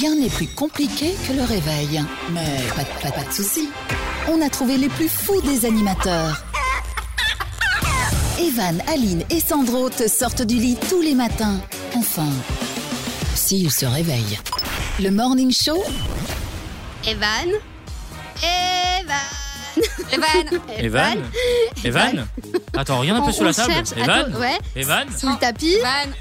Rien n'est plus compliqué que le réveil. Mais pas, de- pas, pas de soucis. On a trouvé les plus fous des animateurs. Evan, Aline et Sandro te sortent du lit tous les matins. Enfin, s'ils se réveillent. Le Morning Show, Evan Evan Evan Evan Evan Attends, regarde un On- peu sur la table. cherche- Evan attends, ouais. Evan Sous le tapis, Evan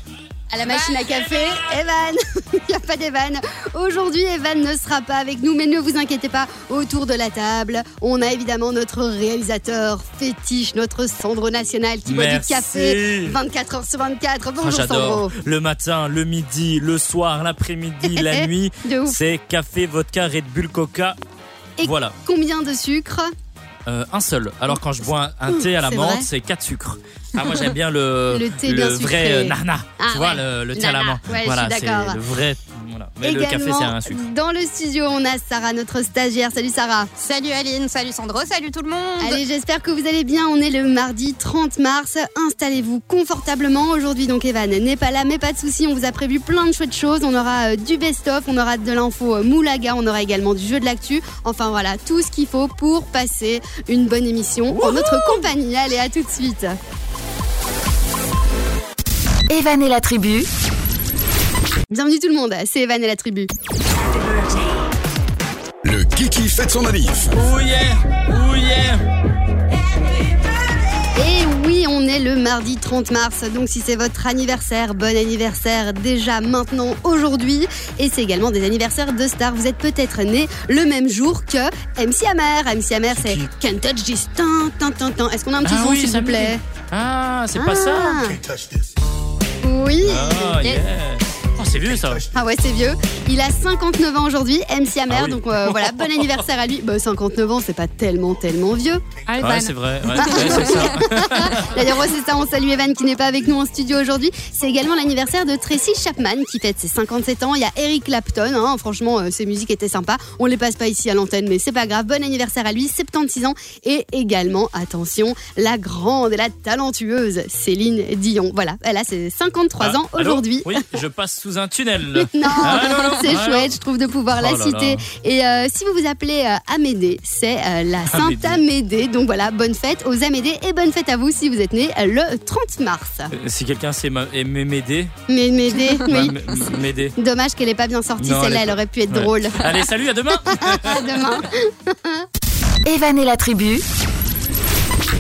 à la machine à café, Evan Il n'y a pas d'Evan. Aujourd'hui, Evan ne sera pas avec nous, mais ne vous inquiétez pas, autour de la table, on a évidemment notre réalisateur fétiche, notre Sandro National qui boit du café 24 heures sur 24. Ah, Bonjour J'adore. Sandro. Le matin, le midi, le soir, l'après-midi, la nuit. C'est café, vodka, Red Bull, Coca. Et Voilà. Combien de sucre Euh, un seul. Alors quand je bois un thé à la menthe, c'est 4 sucres. Ah, moi j'aime bien le, Le thé bien vrai sucré. euh, nana. Ah, tu vois, ouais. le, le thé à la. Ouais, je voilà, suis c'est d'accord. le vrai. Voilà. Mais le café, c'est un sucre. Dans le studio, on a Sarah, notre stagiaire. Salut Sarah. Salut Aline, salut Sandro, salut tout le monde Allez, j'espère que vous allez bien. On est le mardi 30 mars. Installez-vous confortablement. Aujourd'hui, donc, Evan n'est pas là, mais pas de souci. On vous a prévu plein de chouettes choses. On aura euh, du best-of, on aura de l'info euh, Moulaga, on aura également du jeu de l'actu. Enfin, voilà, tout ce qu'il faut pour passer une bonne émission en notre compagnie. Allez, à tout de suite. Evan et la tribu, Bienvenue tout le monde. C'est Evan et la tribu. Le Kiki fête son manif. Oh yeah Oh yeah Et oui, on est le mardi 30 mars, donc si c'est votre anniversaire, bon anniversaire déjà maintenant aujourd'hui. Et c'est également des anniversaires de stars. Vous êtes peut-être né le même jour que MC Hammer. MC Hammer, c'est Can't Touch This. Est-ce qu'on a un petit Ah son, oui, s'il vous plaît Ah, c'est pas ça Ah. Oui. Ah, yeah Oh, c'est vieux ça Ah ouais, c'est vieux. Il a 59 ans aujourd'hui, MC Hammer. Ah oui. Donc euh, voilà, bon anniversaire à lui. Bah, 59 ans, c'est pas tellement, tellement vieux. Ah. Ouais, c'est vrai. Ouais, ouais, c'est ça. D'ailleurs, ouais, c'est ça, on salue Evan qui n'est pas avec nous en studio aujourd'hui. C'est également l'anniversaire de Tracy Chapman qui fête ses 57 ans. Il y a Eric Clapton, hein, franchement, euh, ses musiques étaient sympas. On les passe pas ici à l'antenne, mais c'est pas grave. Bon anniversaire à lui, 76 ans. Et également, attention, la grande et la talentueuse Céline Dion. Voilà, elle a ses 53 ans Ah, allô aujourd'hui. Oui, je passe sous un tunnel. Non, Ah, non, non, c'est ah, chouette, je trouve, de pouvoir Oh la là citer. là. Et euh, si vous vous appelez euh, Amédée, c'est euh, la Sainte Amédée. Donc voilà, bonne fête aux Amédées et bonne fête à vous si vous êtes né le 30 mars. Euh, Si quelqu'un sait ma- aimer m'aider, Mais Médée, bah, oui. Dommage qu'elle ait pas bien sorti Non, celle-là, elle aurait pu être Ouais. drôle. Allez, salut, à demain À demain. Evan et la tribu,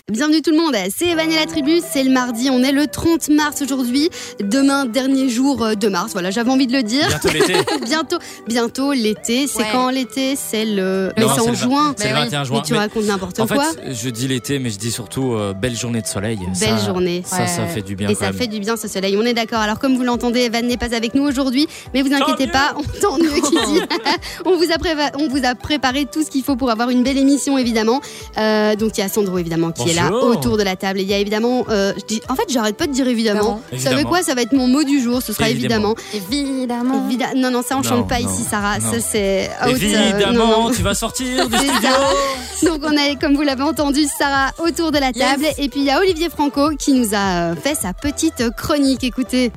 Bienvenue tout le monde, c'est Evan et la tribu, c'est le mardi, on est le 30 mars aujourd'hui. Demain, dernier jour euh, de mars, voilà, j'avais envie de le dire. Bientôt l'été. bientôt, bientôt l'été. C'est Ouais. quand l'été? C'est le. Mais Non, c'est en juin. C'est le Mais oui. 21 juin. Mais tu Mais racontes n'importe en quoi. fait, je dis l'été, mais je dis surtout euh, belle journée de soleil. Belle Ça- journée. Ça, ça fait du bien Et quand ça même. fait du bien ce soleil, on est d'accord. Alors comme vous l'entendez, Evan n'est pas avec nous aujourd'hui, mais vous inquiétez pas, on tant mieux qui dit. on, vous a préva- on vous a préparé tout ce qu'il faut pour avoir une belle émission évidemment. Euh, donc il y a Sandro évidemment qui est là autour de la table. Et il y a évidemment, euh, je dis, en fait j'arrête pas de dire évidemment. Vous savez Évidemment. quoi Ça va être mon mot du jour, ce sera évidemment. Évidemment. Évidemment. Évida- non non ça on Non, chante pas non, ici Sarah, non. ça c'est euh, Évidemment, non, non. tu vas sortir du C'est studio. ça. Donc on a, comme vous l'avez entendu, Sarah autour de la table. Et puis il y a Olivier Franco qui nous a euh, fait sa petite chronique. Écoutez.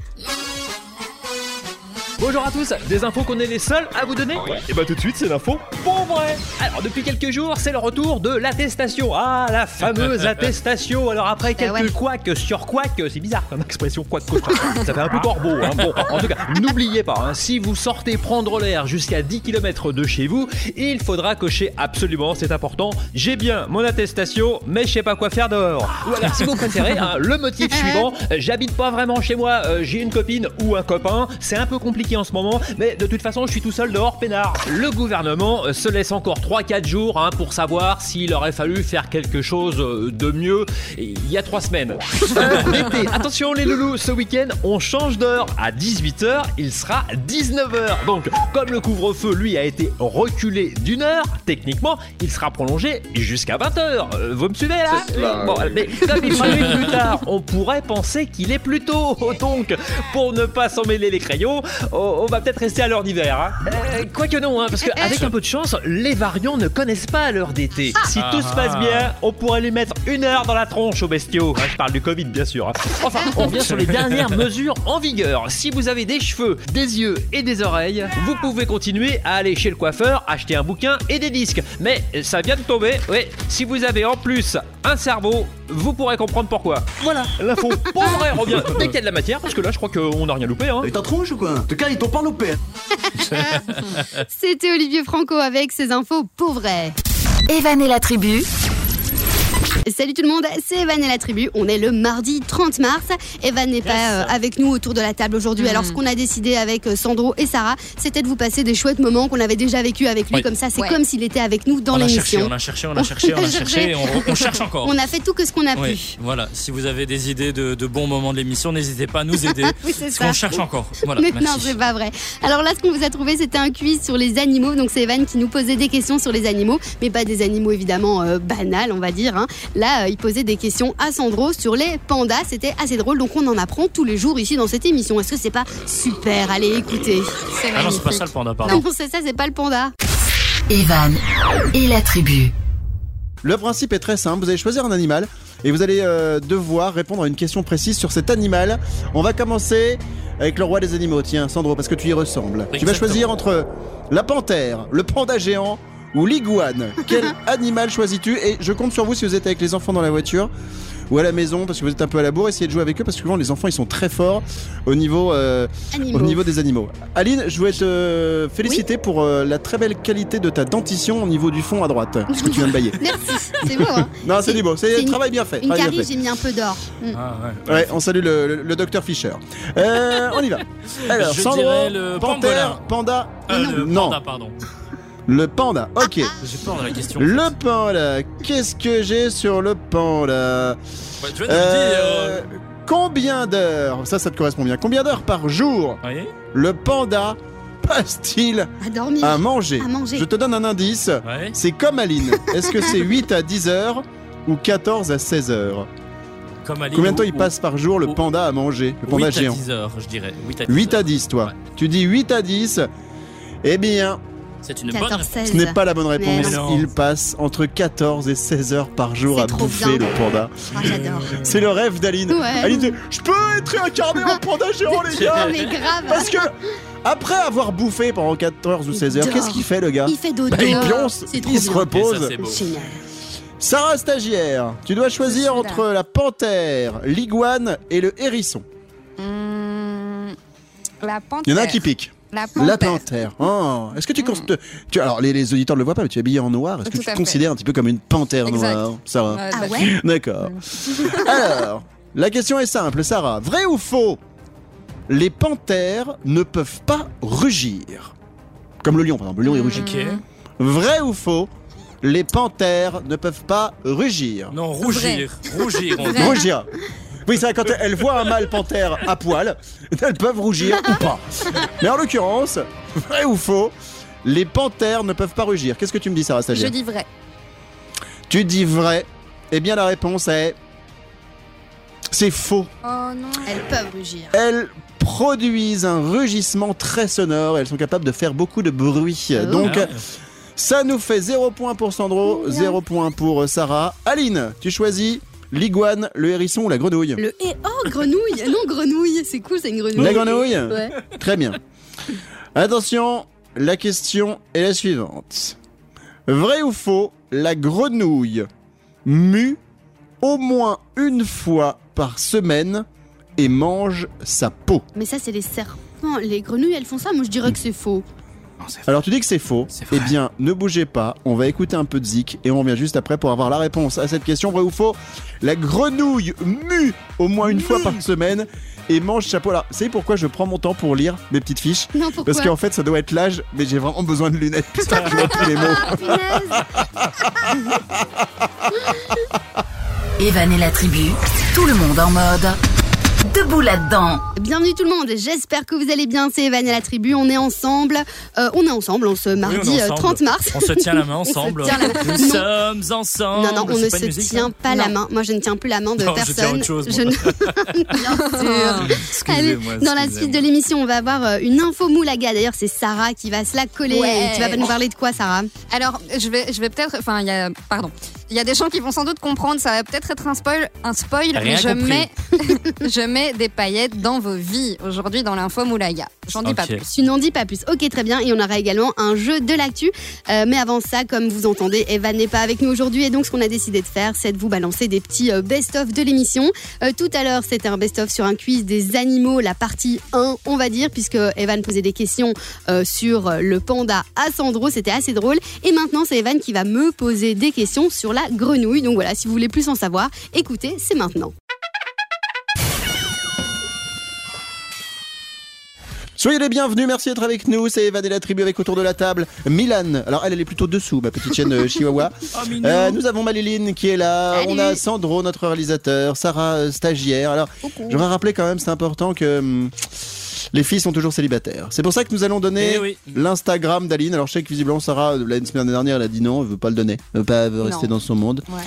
Bonjour à tous, des infos qu'on est les seuls à vous donner Et bah tout de suite c'est l'info pour vrai Alors depuis quelques jours c'est le retour de l'attestation. Ah la fameuse attestation. Alors après quelques Eh ouais. couacs sur couacs, c'est bizarre comme expression couac couac. Ça fait un peu corbeau hein. Bon en tout cas n'oubliez pas, hein, si vous sortez prendre l'air jusqu'à 10 km de chez vous Il faudra cocher absolument, c'est important. J'ai bien mon attestation mais je sais pas quoi faire dehors. Ou alors si vous préférez, hein, le motif suivant J'habite pas vraiment chez moi, euh, j'ai une copine ou un copain. C'est un peu compliqué en ce moment Mais de toute façon je suis tout seul dehors peinard. Le gouvernement euh, se laisse encore 3-4 jours hein, Pour savoir s'il aurait fallu faire quelque chose euh, de mieux. Il y a 3 semaines. Euh, L'été, attention les loulous Ce week-end on change d'heure. À 18h Il sera 19h Donc comme le couvre-feu lui a été reculé d'une heure Techniquement il sera prolongé jusqu'à 20h Vous me suivez là Bon, mais comme il sera plus tard, on pourrait penser qu'il est plus tôt. Donc, pour ne pas s'emmêler les crayons, on, on va peut-être rester à l'heure d'hiver. Hein. Euh, Quoique non, hein, parce qu'avec un peu de chance, les variants ne connaissent pas l'heure d'été. Si tout se passe bien, on pourrait lui mettre une heure dans la tronche aux bestiaux. Hein, je parle du Covid, bien sûr. hein. Enfin, on revient sur les dernières mesures en vigueur. Si vous avez des cheveux, des yeux et des oreilles, vous pouvez continuer à aller chez le coiffeur, acheter un bouquin et des disques. Mais ça vient de tomber, oui. Si vous avez en plus un cerveau, vous pourrez comprendre pourquoi. Voilà, l'info pour vrai revient dès qu'il y a de la matière, parce que là, je crois qu'on n'a rien loupé. Hein. Et t'as tronche ou quoi Te cas, ils t'ont pas loupé. C'était Olivier Franco avec ses infos pour vrai. Evan et la tribu, Salut tout le monde, c'est Evan et la tribu. On est le mardi 30 mars. Evan n'est pas euh, avec nous autour de la table aujourd'hui. Alors, ce qu'on a décidé avec euh, Sandro et Sarah, c'était de vous passer des chouettes moments qu'on avait déjà vécu avec lui. Oui. Comme ça, c'est Ouais. comme s'il était avec nous dans on a cherché, l'émission. on a cherché, on a cherché, on a cherché, on, on cherche encore. On a fait tout que ce qu'on a Oui, pu. voilà. Si vous avez des idées de, de bons moments de l'émission, n'hésitez pas à nous aider. Oui, c'est parce ça. qu'on cherche encore. Voilà, Mais non, c'est pas vrai. Alors là, ce qu'on vous a trouvé, c'était un quiz sur les animaux. Donc c'est Evan qui nous posait des questions sur les animaux, mais pas des animaux évidemment euh, banals, on va dire. hein. Là, euh, il posait des questions à Sandro sur les pandas. C'était assez drôle, donc on en apprend tous les jours ici dans cette émission. Est-ce que c'est pas super? Allez, écoutez. Ah non, c'est pas ça le panda, Non, pardon. c'est ça, c'est pas le panda. Evan et la tribu. Le principe est très simple, vous allez choisir un animal et vous allez euh, devoir répondre à une question précise sur cet animal. On va commencer avec le roi des animaux, tiens Sandro, parce que tu y ressembles. Tu vas choisir entre la panthère, le panda géant ou l'iguane. Quel animal choisis-tu Et je compte sur vous si vous êtes avec les enfants dans la voiture ou à la maison parce que vous êtes un peu à la bourre, essayez de jouer avec eux parce que souvent les enfants ils sont très forts au niveau, euh, au niveau des animaux. Aline, je voulais te féliciter pour euh, la très belle qualité de ta dentition au niveau du fond à droite, ce que tu viens de bailler. Merci, c'est beau. Hein Non, c'est du beau. C'est un travail bien fait. Une carie, j'ai mis un peu d'or. Mm. Ah, ouais. Ouais, on salue le, le- le docteur Fischer. Euh, on y va. Alors, Je Sandro, le panthère, panda. Euh, non. le Non. panda, pardon. Le panda. Ok. J'ai peur de la question. Le panda. Qu'est-ce que j'ai sur le panda? Ouais, tu de le Euh, dire. Combien d'heures Ça, ça te correspond bien. Combien d'heures par jour Oui. le panda passe-t-il À dormir. à manger? À manger. Je te donne un indice. Ouais. C'est comme Aline. Est-ce que c'est 8 à 10 heures ou 14 à 16 heures? Comme. Combien de temps ou- il passe par jour le ou- panda à manger Le panda 8 géant? à 10 heures, je dirais. 8 à 10 8 à heures. 10, toi. Ouais. Tu dis 8 à 10. Eh bien, C'est une bonne 14, réponse. 16. ce n'est pas la bonne réponse. Il passe entre 14 et 16 heures par jour à bouffer bien. le panda. Ah, j'adore. C'est le rêve d'Aline. Ouais. Aline dit Je peux être réincarné en panda géant, les gars Non, mais grave. Parce que, après avoir bouffé pendant 14 ou 16 heures, qu'est-ce qu'il fait, le gars? Il fait dodo. Bah, Il pionce, il se bien. Repose. ça. Génial. Sarah stagiaire, tu dois choisir entre la panthère, l'iguane et le hérisson. Hum, la panthère. Il y en a un qui pique. La panthère. La panthère. Oh, Est-ce que tu, cons- tu alors les, les auditeurs ne le voient pas, mais tu es habillé en noir. Est-ce que Tout tu te considères un petit peu comme une panthère Exact. noire, Sarah Ah ouais? D'accord. Alors, la question est simple, Sarah. Vrai ou faux? Les panthères ne peuvent pas rugir. Comme le lion, par exemple. Le lion, il rugit. Ok. Vrai ou faux? Les panthères ne peuvent pas rugir. Non, rougir. Rougir, on dit. Vrai. Rougir. Oui, c'est vrai, quand elles voient un mâle panthère à poil, elles peuvent rougir ou pas. Mais en l'occurrence, vrai ou faux les panthères ne peuvent pas rugir. Qu'est-ce que tu me dis, Sarah Je dis vrai. Tu dis vrai. Eh bien, la réponse est. C'est faux. Oh non. Elles peuvent rugir. Elles produisent un rugissement très sonore. Elles sont capables de faire beaucoup de bruit. Oh. Donc, Ah, ça nous fait 0 point pour Sandro, 0 point pour euh, Sarah. Aline, tu choisis l'iguane, le hérisson ou la grenouille Le oh grenouille non grenouille c'est cool c'est une grenouille La grenouille ouais Très bien. Attention, la question est la suivante. Vrai ou faux, la grenouille mue au moins une fois par semaine et mange sa peau. mais ça c'est les serpents les grenouilles elles font ça moi je dirais que c'est faux non, c'est Alors tu dis que c'est faux. C'est Eh bien, ne bougez pas, on va écouter un peu de zik et on revient juste après pour avoir la réponse à cette question. Vrai ou faux? La grenouille mue au moins une fois par semaine et mange sa peau. Alors, vous savez pourquoi je prends mon temps pour lire mes petites fiches? Non pourquoi? Parce qu'en fait, ça doit être l'âge, mais j'ai vraiment besoin de lunettes que je vois tous les mots. Ah, punaise. Evan et la tribu, tout le monde en mode. Debout là-dedans. Bienvenue tout le monde, j'espère que vous allez bien, c'est Evan à la tribu, on est ensemble, euh, on est ensemble en ce mardi on est euh, ensemble. 30 mars. On se tient la main On se ensemble. tient la main. Nous Non. sommes ensemble. Non, non, on ne pas se musique, tient ça pas la Non. main. Moi, je ne tiens plus la main de Non, je tiens personne. autre chose, Je ne- Bien sûr. Allez, Excusez-moi, dans la suite de l'émission, on va avoir euh, une info moulaga. D'ailleurs, c'est Sarah qui va se la coller. Ouais. Et tu vas nous parler de quoi, Sarah? Alors, je vais, je vais peut-être. Enfin, il y a. Pardon. Il y a des gens qui vont sans doute comprendre. Ça va peut-être être un spoil. Un spoil. Rien mais je compris. mets, je mets des paillettes dans vos vies aujourd'hui dans l'info Moulaga. J'en dis pas plus. Tu n'en dis pas plus. Ok, très bien. Et on aura également un jeu de l'actu. Euh, mais avant ça, comme vous entendez, Evan n'est pas avec nous aujourd'hui. Et donc, ce qu'on a décidé de faire, c'est de vous balancer des petits euh, best-of de l'émission. Euh, tout à l'heure, c'était un best-of sur un quiz des animaux, la partie 1, on va dire, puisque Evan posait des questions euh, sur le panda à Sandro. C'était assez drôle. Et maintenant, c'est Evan qui va me poser des questions sur la grenouille. Donc voilà, si vous voulez plus en savoir, écoutez, c'est maintenant. Soyez les bienvenus, merci d'être avec nous. C'est Evan et la tribu avec autour de la table. Milan, alors elle, elle est plutôt dessous, ma petite chienne euh, chihuahua. Oh. Euh, nous avons Maliline qui est là. Salut. On a Sandro, notre réalisateur. Sarah, euh, stagiaire. Alors, je voudrais rappeler quand même, c'est important que hum, les filles sont toujours célibataires. C'est pour ça que nous allons donner Eh oui. l'Instagram d'Aline. Alors, je sais que visiblement, Sarah, la semaine dernière, elle a dit non, elle veut pas le donner. Elle veut pas elle veut rester Non. dans son monde. Ouais.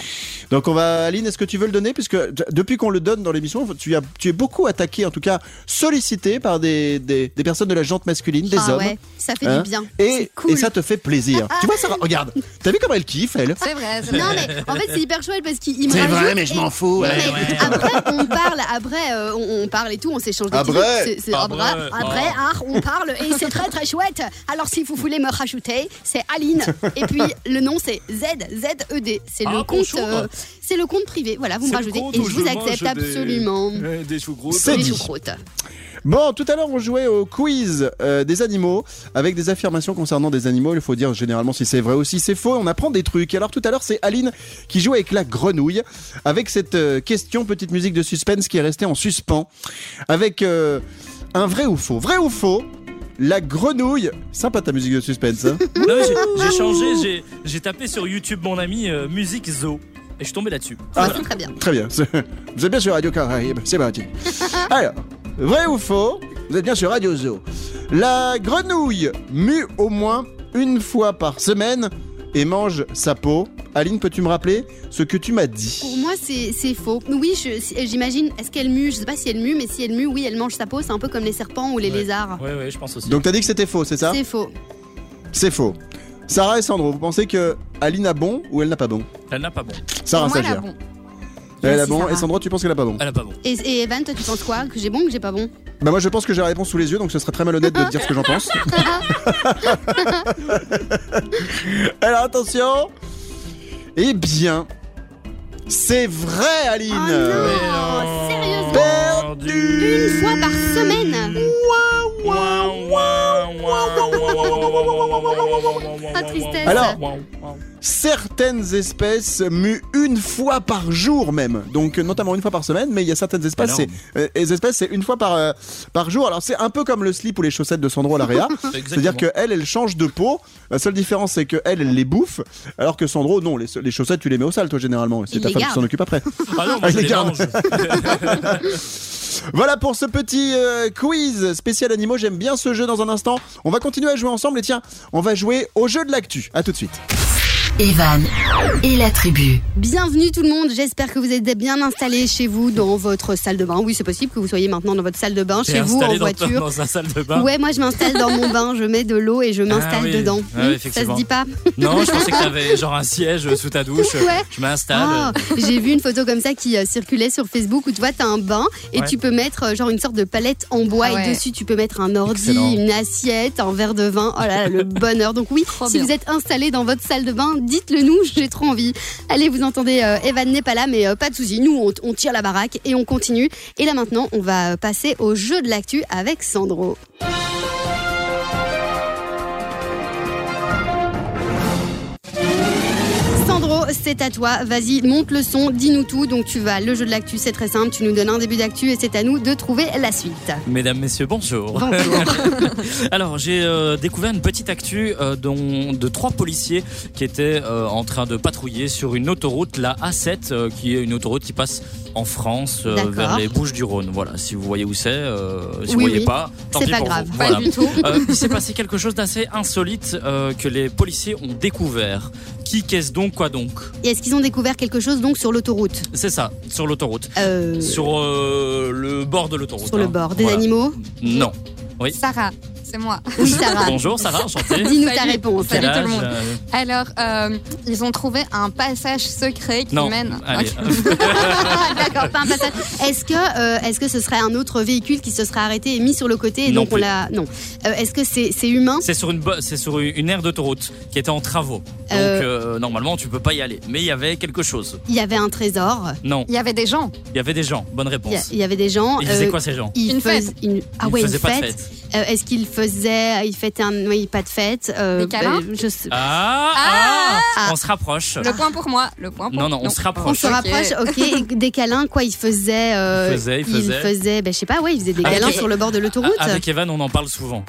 Donc on va, Aline, est-ce que tu veux le donner? Puisque depuis qu'on le donne dans l'émission, tu, as, tu es beaucoup attaqué, en tout cas sollicité par des, des, des personnes de la jante masculine, des ah hommes. ouais, ça fait Hein du bien. Et, C'est cool. et ça te fait plaisir. tu vois, Sarah, regarde, t'as vu comment elle kiffe, elle? C'est vrai. Non mais en fait c'est hyper chouette parce qu'il il me C'est vrai, mais je m'en fous. Ouais. Après on parle, après euh, on, on parle et tout, on s'échange des Après. Après. après, après, Ah. ah, on parle et c'est très très chouette. Alors si vous voulez me rajouter, c'est Aline et puis le nom c'est Z Z E D. C'est Ah, le compte, bonjour. euh, c'est le compte privé. Voilà, vous me rajoutez et je vous accepte des- absolument. Des choucroutes. C'est Les dit. choucroutes. Bon, tout à l'heure, on jouait au quiz euh, des animaux avec des affirmations concernant des animaux. Il faut dire généralement si c'est vrai ou si c'est faux. On apprend des trucs. Alors tout à l'heure, c'est Aline qui joue avec la grenouille avec cette euh, question, petite musique de suspense qui est restée en suspens avec euh, un vrai ou faux. Vrai ou faux la grenouille, sympa ta musique de suspense. Hein j'ai- changé, j'ai- tapé sur YouTube mon ami euh, Musique Zo. Et je suis tombé là-dessus. Ah. C'est très bien. Très bien. Vous êtes bien sur Radio Caraïbe. C'est parti. Alors, vrai ou faux Vous êtes bien sur Radio Zoo. La grenouille mue au moins une fois par semaine et mange sa peau. Aline, peux-tu me rappeler ce que tu m'as dit? Pour moi, c'est faux. Oui, j'imagine. Est-ce qu'elle mue? Je sais pas si elle mue, mais si elle mue, oui, elle mange sa peau. C'est un peu comme les serpents ou les Ouais. lézards. Ouais, ouais, je pense aussi. Donc t'as dit que c'était faux, c'est ça? C'est faux. C'est faux. Sarah et Sandro, vous pensez que Aline a bon ou elle n'a pas bon Elle n'a pas bon. Sarah stagiaire. bon. Elle a Merci, bon Sarah. et Sandro, tu penses qu'elle a pas bon Elle n'a pas bon. Et, et Evan, toi, tu penses quoi Que j'ai bon ou que j'ai pas bon Bah moi je pense que j'ai la réponse sous les yeux, donc ce serait très malhonnête de te dire ce que j'en pense. Alors attention Eh bien, c'est vrai Aline Oh non non. Sérieusement Perdu Une fois par semaine Ah, tristesse. Alors, Certaines espèces muent une fois par jour même, donc notamment une fois par semaine, mais il y a certaines espèces, c'est, euh, les espèces c'est une fois par, euh, par jour. Alors c'est un peu comme le slip ou les chaussettes de Sandro à l'AREA, c'est-à-dire que elle, elle change de peau. La seule différence c'est que elle, elle les bouffe, alors que Sandro, non, les, les chaussettes tu les mets au sale toi généralement, c'est ta femme qui s'en occupe après. Ah non, moi je les les garde. mange. Voilà pour ce petit euh, quiz spécial animaux. J'aime bien ce jeu dans un instant. On va continuer à jouer ensemble et tiens, on va jouer au jeu de l'actu. À tout de suite. Evan et la tribu. Bienvenue tout le monde, j'espère que vous êtes bien installés chez vous dans votre salle de bain. Oui, c'est possible que vous soyez maintenant dans votre salle de bain, chez vous, en dans, voiture. dans sa salle de bain. Ouais, moi je m'installe dans mon bain, je mets de l'eau et je m'installe Ah oui. dedans. Ah oui, Hmm, ça se dit pas Non, je pensais que t'avais genre un siège sous ta douche. Ouais. Je m'installe. Ah, J'ai vu une photo comme ça qui euh, circulait sur Facebook où tu vois, t'as un bain et Ouais. tu peux mettre euh, genre une sorte de palette en bois Ah ouais. et dessus tu peux mettre un ordi, Excellent. une assiette, un verre de vin. Oh là là, le bonheur. Donc oui, Trop si bien. vous êtes installé dans votre salle de bain, dites-le nous, j'ai trop envie. Allez, vous entendez, euh, Evan n'est pas là, mais euh, pas de souci. Nous, on, on tire la baraque et on continue. Et là maintenant, on va passer au jeu de l'actu avec Sandro. C'est à toi. Vas-y, monte le son, dis-nous tout. Donc tu vas, le jeu de l'actu, c'est très simple. Tu nous donnes un début d'actu et c'est à nous de trouver la suite. Mesdames, messieurs, bonjour. Bonjour. Alors, j'ai euh, découvert une petite actu euh, dont, de trois policiers qui étaient euh, en train de patrouiller sur une autoroute, la A7, euh, qui est une autoroute qui passe en France vers les Bouches du Rhône. Voilà, si vous voyez où c'est, si vous Oui, voyez oui. pas, tant C'est pis pas pour grave. vous. Pas du tout. Il s'est passé quelque chose d'assez insolite que les policiers ont découvert. Qui, qu'est-ce donc, quoi donc Et est-ce qu'ils ont découvert quelque chose donc sur l'autoroute C'est ça, sur l'autoroute. Euh, Sur euh, le bord de l'autoroute. Sur le hein. bord. Des Voilà. animaux Non. Sarah, c'est moi. Oui, Sarah. Bonjour Sarah, enchantée. Dis-nous ta réponse. Salut tout le monde. euh, Alors, euh, ils ont trouvé un passage secret qui Non, mène. allez. Ok. Ah, D'accord, pas un passage. Est-ce que, euh, est-ce que ce serait un autre véhicule qui se serait arrêté et mis sur le côté et Non donc on l'a. Non. Euh, est-ce que c'est c'est humain C'est sur une bo- c'est sur une une aire d'autoroute qui était en travaux. Donc Euh. euh, normalement tu peux pas y aller. Mais il y avait quelque chose. Il y avait un trésor. Non, Il y avait des gens. il y avait des gens. Bonne réponse. il y avait des gens. Ils faisaient euh, quoi ces gens ils Une fais- fête. une- Ah Ils ouais, une faisaient pas de fête. fête. Euh, Est-ce qu'ils faisaient. Ils fêtaient un. Oui, pas de fête. euh, Des câlins bah, je sais- Ah, Ah. ah, on se rapproche. Le point pour moi. Le point pour Non, non, on se On rapproche. se Ok. rapproche, ok. Et des câlins, quoi, ils faisaient. euh, Ils faisaient, ils faisaient. faisaient, ben, je sais pas, ouais, ils faisaient des Avec- câlins sur le bord de l'autoroute. Ah, Avec Evan, on en parle souvent.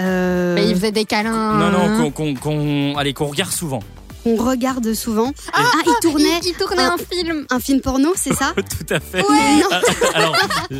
Euh, Mais ils faisaient des câlins. Non, non, qu'on, qu'on, qu'on- allez, qu'on regarde souvent. On regarde souvent. Ah, tournaient Il, il tournait un- un film. un film porno, c'est ça Tout à fait. Ah, Alors,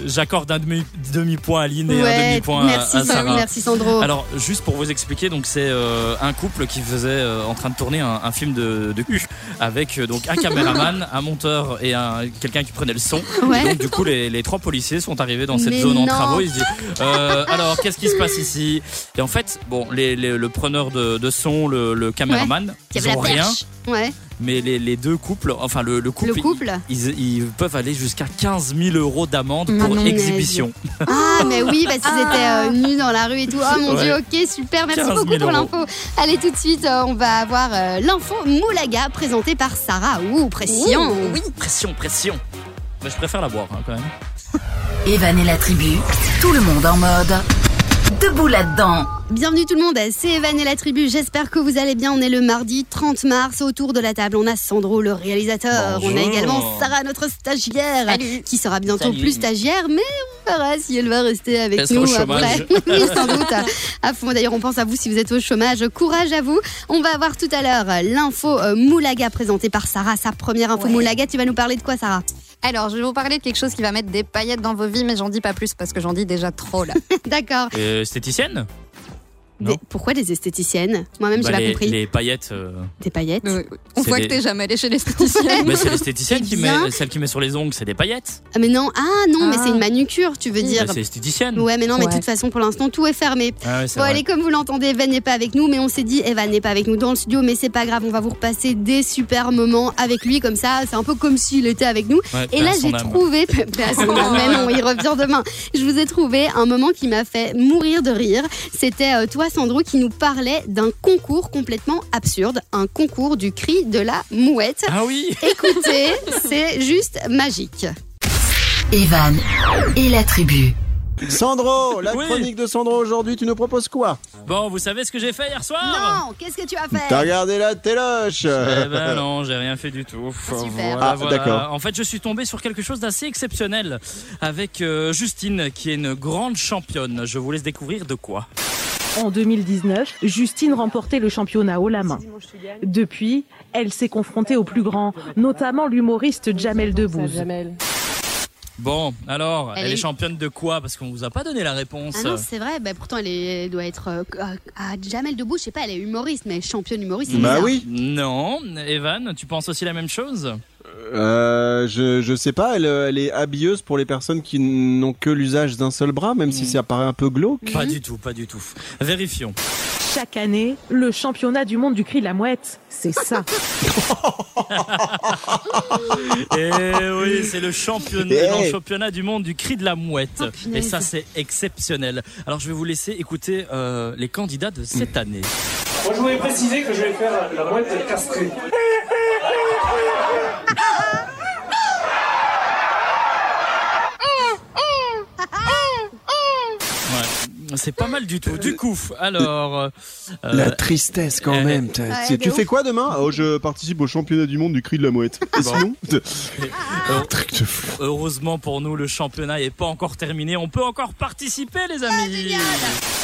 j'accorde un demi, demi-point à Lynn et un demi-point à- merci, à Sarah. merci Sandro. Alors, juste pour vous expliquer, donc c'est euh, un couple qui faisait euh, en train de tourner un, un film de, de cul avec euh, donc un caméraman, un monteur et un quelqu'un qui prenait le son. Ouais. Donc du coup, les, les trois policiers sont arrivés dans cette Mais zone en travaux. Ils se disent euh, alors qu'est-ce qui se passe ici? Et en fait, bon, les, les- le preneur de, de son, le, le caméraman, ils ont la rien. perche. Ouais, Mais les, les deux couples, enfin le, le couple, le couple. Ils, ils peuvent aller jusqu'à 15 000 euros d'amende Ah pour non, exhibition. Ah, mais oui, parce qu'ils étaient euh, nus dans la rue et tout. Oh mon Ouais. dieu, ok, super. Merci 15 000 beaucoup pour l'info. Allez, tout de suite, euh, on va avoir euh, l'info Moulaga présentée par Sarah. Ouh, pression. Ouh, oui. Pression, pression. Mais je préfère la boire hein, quand même. Evan et la tribu, tout le monde en mode. Debout là-dedans. Bienvenue tout le monde, c'est Evan et la tribu. J'espère que vous allez bien. On est le mardi 30 mars. Autour de la table, on a Sandro, le réalisateur. On a également Sarah, notre stagiaire, Salut. qui sera bientôt Salut. plus stagiaire, mais on verra si elle va rester avec nous après. oui, sans doute. À fond. D'ailleurs, on pense à vous si vous êtes au chômage. Courage à vous. On va avoir tout à l'heure l'info euh, Moulaga présentée par Sarah. Sa première info Ouais. Moulaga. Tu vas nous parler de quoi, Sarah? Alors, je vais vous parler de quelque chose qui va mettre des paillettes dans vos vies, mais j'en dis pas plus parce que j'en dis déjà trop là. D'accord. Euh, esthéticienne? Des- Pourquoi des esthéticiennes Moi-même, Bah, j'ai pas compris. les paillettes. euh, Des paillettes. Euh, On voit des- que t'es jamais allé chez l'esthéticienne. Mais c'est l'esthéticienne qui met, celle qui met sur les ongles, c'est des paillettes. Ah, mais non. Ah non, mais Ah. c'est une manucure, tu veux dire. C'est esthéticienne. Ouais, mais non, mais de toute façon, pour l'instant, tout est fermé. Ah ouais, Bon, vrai. allez, comme vous l'entendez, Evan n'est pas avec nous, mais on s'est dit, Evan n'est pas avec nous dans le studio, mais c'est pas grave, on va vous repasser des super moments avec lui, comme ça, c'est un peu comme s'il était avec nous. Ouais, Et là, j'ai trouvé, mais non, il revient demain. Je vous ai trouvé un moment qui m'a fait mourir de rire. C'était euh, Sandro, qui nous parlait d'un concours complètement absurde, un concours du cri de la mouette. Ah oui Écoutez, c'est juste magique. Evan et la tribu. Sandro, la Oui. chronique de Sandro aujourd'hui, tu nous proposes quoi? Bon, vous savez ce que j'ai fait hier soir? Non, qu'est-ce que tu as fait? T'as regardé la téloche Eh ben non, j'ai rien fait du tout. Super. Voilà, Ah, voilà. d'accord. En fait, je suis tombé sur quelque chose d'assez exceptionnel avec euh, Justine, qui est une grande championne. Je vous laisse découvrir de quoi. En 2019, Justine remportait le championnat haut la main. Depuis, elle s'est confrontée aux plus grands, notamment l'humoriste Jamel Debbouze. Bon, alors, Elle elle, est est- championne de quoi? Parce qu'on vous a pas donné la réponse. Ah non, c'est vrai, bah, pourtant elle, est- elle doit être euh, à Jamel Debbouze, je sais pas, elle est humoriste, mais championne humoriste. Bah bizarre. oui, non, Evan, tu penses aussi la même chose? Euh, je, je sais pas, elle, elle est habilleuse pour les personnes qui n'ont que l'usage d'un seul bras, même si ça paraît un peu glauque. Pas du tout, pas du tout. Vérifions. Chaque année, le championnat du monde du cri de la mouette, c'est ça. Et oui, c'est le championnat, Eh. le championnat du monde du cri de la mouette. Oh, Et ça, c'est exceptionnel. Alors, je vais vous laisser écouter euh, les candidats de cette année. Moi, je voulais préciser que je vais faire la mouette castrée. Ouais. C'est pas mal du tout. Du coup, alors. euh, La tristesse quand euh, même. Ouais, tu- ouf. fais quoi demain? Oh, je participe au championnat du monde du cri de la mouette. Et sinon Truc de fou. Heureusement pour nous, le championnat n'est pas encore terminé. On peut encore participer, les amis.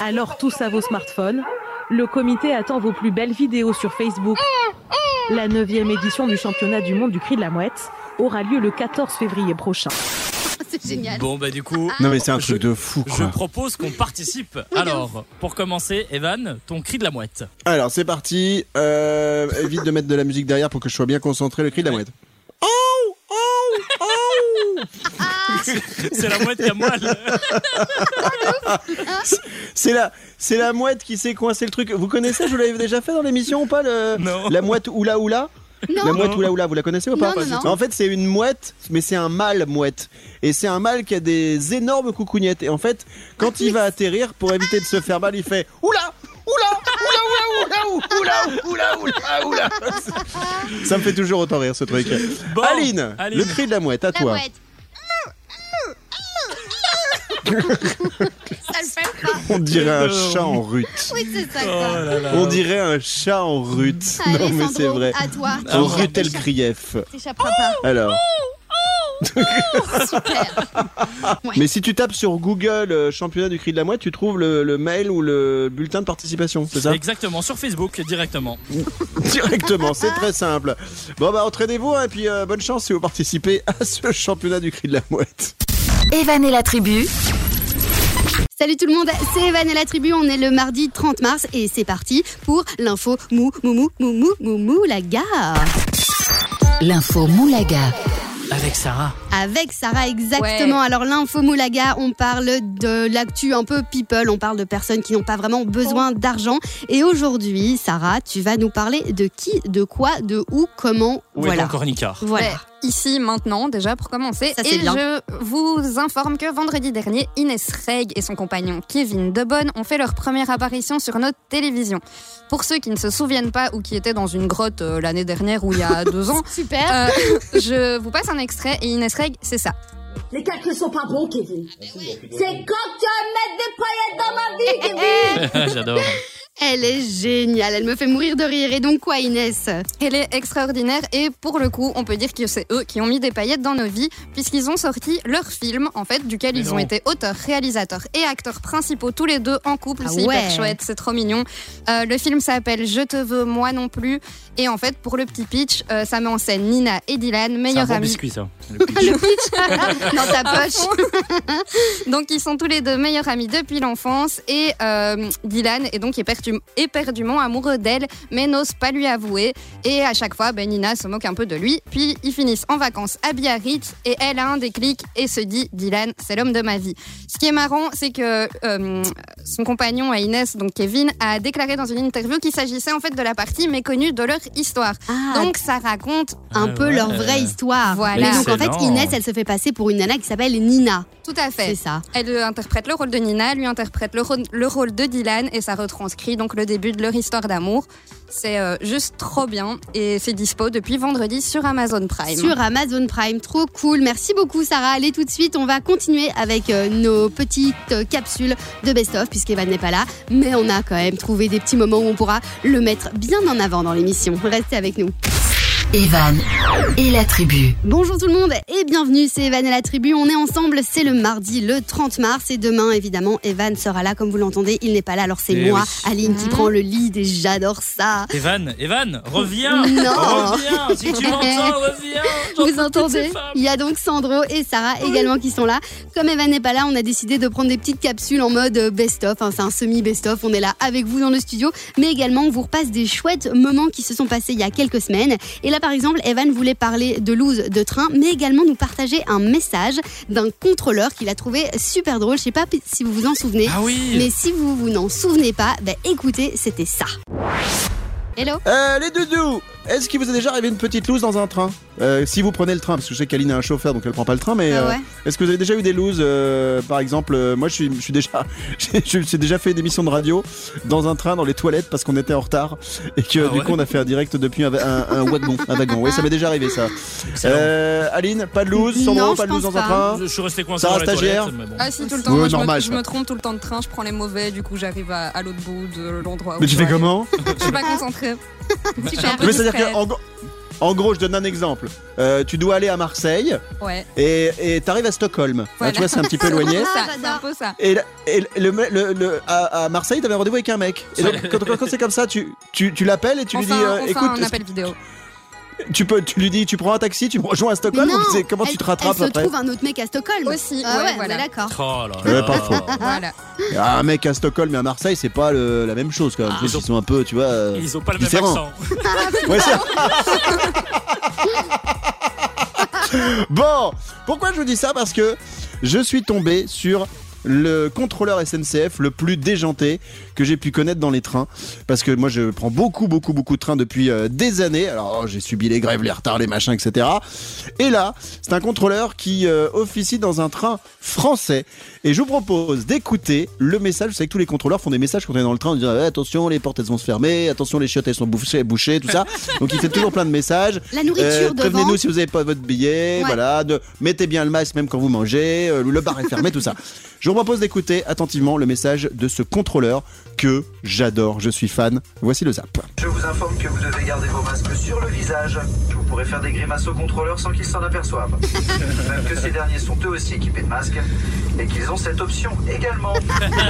Alors tous à vos smartphones, le comité attend vos plus belles vidéos sur Facebook. La neuvième édition du championnat du monde du cri de la mouette aura lieu le 14 février prochain. C'est génial. Bon, bah, du coup. Non mais c'est un je- truc de fou Je quoi. propose qu'on participe. Alors, pour commencer, Evan, ton cri de la mouette. Alors c'est parti. Euh, évite de mettre de la musique derrière pour que je sois bien concentré. Le cri de la mouette. Oh oh oh C'est la mouette qui a moelle. C'est la, c'est la mouette qui s'est coincé le truc. Vous connaissez Je vous l'avais déjà fait dans l'émission ou pas le, Non. La mouette oula oula? La mouette oula oula, vous la connaissez ou pas Non, non, non. En fait, c'est une mouette, mais c'est un mâle mouette. Et c'est un mâle qui a des énormes coucougnettes. Et en fait, quand il va atterrir, pour éviter de se faire mal, il fait oula Oula Oula Oula Oula Oula Oula Oula Ça me fait toujours autant rire ce truc. Bon, Aline, Aline. le cri de la mouette, à La toi. mouette. ça le fait pas. On dirait un chat en rut. Oui, c'est ça. Oh quoi. là là. On dirait un chat en rut. Allez, non mais Sandro, c'est vrai. À toi. Ah, En rutel grief. T'échapperas pas. Alors. Super. Mais si tu tapes sur Google euh, championnat du cri de la mouette, tu trouves le, le mail ou le bulletin de participation, c'est ça? Exactement, sur Facebook, directement. Directement, c'est très simple. Bon bah entraînez-vous hein, et puis euh, bonne chance si vous participez à ce championnat du cri de la mouette. Evan et la tribu, Salut tout le monde, c'est Evan et la tribu. On est le mardi 30 mars et c'est parti pour l'info mou mou mou mou mou mou mou la gare. l'info Moulaga. Avec Sarah. Avec Sarah, exactement. Alors, l'info Moulaga, on parle de l'actu un peu people, on parle de personnes qui n'ont pas vraiment besoin d'argent. Et aujourd'hui, Sarah, tu vas nous parler de qui, de quoi, de où, comment. Où est voilà. ton cornicard Voilà. Ouais, ici, maintenant, déjà pour commencer. Ça, c'est et bien. je vous informe que vendredi dernier, Inès Reg et son compagnon Kevin Debonne ont fait leur première apparition sur notre télévision. Pour ceux qui ne se souviennent pas ou qui étaient dans une grotte euh, l'année dernière ou il y a deux ans, Super. euh, je vous passe un extrait et Inès Reg, c'est ça. Les calculs sont pas bons, Kevin. C'est quand tu vas mettre des paillettes dans ma vie, Kevin. J'adore. Elle est géniale, elle me fait mourir de rire. Et donc, quoi, Inès? Elle est extraordinaire et pour le coup, on peut dire que c'est eux qui ont mis des paillettes dans nos vies puisqu'ils ont sorti leur film en fait duquel Mais ils non. ont été auteurs, réalisateurs et acteurs principaux tous les deux en couple. Ah c'est ouais. hyper chouette, c'est trop mignon. Euh, le film s'appelle Je te veux moi non plus et en fait pour le petit pitch, euh, ça met en scène Nina et Dylan, C'est un meilleurs bon amis. biscuit, ça. Dans ta poche. Donc ils sont tous les deux meilleurs amis depuis l'enfance et euh, Dylan est donc éperdu- éperdument amoureux d'elle mais n'ose pas lui avouer et à chaque fois ben, Nina se moque un peu de lui puis ils finissent en vacances à Biarritz et elle a un déclic et se dit Dylan c'est l'homme de ma vie. Ce qui est marrant c'est que euh, son compagnon à Inès donc Kevin a déclaré dans une interview qu'il s'agissait en fait de la partie méconnue de leur histoire. Ah, Donc ça raconte un Ah peu ouais. leur vraie histoire. Voilà. Et donc, en fait. Inès, elle se fait passer pour une nana qui s'appelle Nina. tout à fait. C'est ça. Elle interprète le rôle de Nina, lui interprète le rôle, le rôle de Dylan et ça retranscrit donc le début de leur histoire d'amour. C'est euh, juste trop bien et c'est dispo depuis vendredi sur Amazon Prime. Sur Amazon Prime, trop cool. Merci beaucoup Sarah. Allez tout de suite, on va continuer avec euh, nos petites euh, capsules de best-of puisqu'Evan n'est pas là. Mais on a quand même trouvé des petits moments où on pourra le mettre bien en avant dans l'émission. Restez avec nous. Evan et la tribu. Bonjour tout le monde et bienvenue, c'est Evan et la tribu. On est ensemble, c'est le mardi le 30 mars et demain évidemment Evan sera là comme vous l'entendez. Il n'est pas là alors c'est Eh moi, oui. Aline, qui Mhm. prend le lead et j'adore ça. Evan, Evan, reviens Non. Reviens Si tu m'entends, reviens Vous entendez? Il y a donc Sandro et Sarah également qui sont là. Comme Evan n'est pas là, on a décidé de prendre des petites capsules en mode best-of. hein, c'est un semi-best-of. On est là avec vous dans le studio. Mais également, on vous repasse des chouettes moments qui se sont passés il y a quelques semaines. Et là, par exemple, Evan voulait parler de loose de train, mais également nous partager un message d'un contrôleur qu'il a trouvé super drôle. Je sais pas si vous vous en souvenez. Ah oui Mais si vous vous n'en souvenez pas, bah écoutez, c'était ça. Hello Euh, les doudous, est-ce qu'il vous est déjà arrivé une petite loose dans un train euh, si vous prenez le train, parce que je sais qu'Aline a un chauffeur, donc elle prend pas le train, mais Ah euh, est-ce que vous avez déjà eu des looses euh, Par exemple, euh, moi, je suis, je suis déjà, je suis déjà fait une émission de radio dans un train, dans les toilettes, parce qu'on était en retard et que Ah du ouais coup on a fait un direct depuis un, un, un wagon, un wagon. Oui, ça m'est déjà arrivé ça. Euh, Aline, pas de loose, Sandro, Non, pas de loose dans un train. Je suis resté coincé Sarah, dans les stagiaire toilettes, bon. Ah si, tout le temps. Ouais, Moi, je, normal, me, je me trompe tout le temps de train, je prends les mauvais, du coup j'arrive à, à l'autre bout de l'endroit où Mais tu fais comment Je suis pas concentrée. Mais c'est-à-dire qu'en gros- en gros, je donne un exemple. Euh, tu dois aller à Marseille Ouais. et et t'arrives à Stockholm. Voilà. tu vois, c'est un petit peu éloigné. C'est un peu ça. Et, le, le- le- à, à Marseille, t'avais un rendez-vous avec un mec. Et donc, quand, c'est comme ça, tu, tu, tu l'appelles et tu on lui dis euh, on écoute, un appel vidéo. Tu peux, tu lui dis, tu prends un taxi, tu me rejoins à Stockholm ou comment tu te rattrapes Elle se après trouve un autre mec à Stockholm. Aussi, Ah ouais, ouais, voilà. d'accord. Oh là Ouais, là. pas faux. Voilà. Ah, Un mec à Stockholm et à Marseille, c'est pas le- la même chose quand même. ils ils, ont- sont un peu, tu vois. euh, Ils ont pas le même accent. Ouais, bon, pourquoi je vous dis ça? Parce que je suis tombé sur le contrôleur SNCF le plus déjanté que j'ai pu connaître dans les trains. Parce que moi, je prends beaucoup, beaucoup, beaucoup de trains depuis euh, des années. Alors, oh, j'ai subi les grèves, les retards, les machins, etc. Et là, c'est un contrôleur qui euh, officie dans un train français. Et je vous propose d'écouter le message. Vous savez que tous les contrôleurs font des messages quand on est dans le train, en disant Eh, attention, les portes elles vont se fermer, attention, les chiottes elles sont bouchées, bouchées, tout ça. Donc il fait toujours plein de messages. La nourriture Euh. Prévenez-nous si vous n'avez pas votre billet. Ouais. Voilà, de, mettez bien le masque même quand vous mangez. euh, le bar est fermé, tout ça. Je vous propose d'écouter attentivement le message de ce contrôleur que j'adore. Je suis fan. Voici le zap. Je vous informe que vous devez garder vos masques sur le visage. Vous pourrez faire des grimaces aux contrôleurs sans qu'ils s'en aperçoivent. Même que ces derniers sont eux aussi équipés de masques et qu'ils ont cette option également.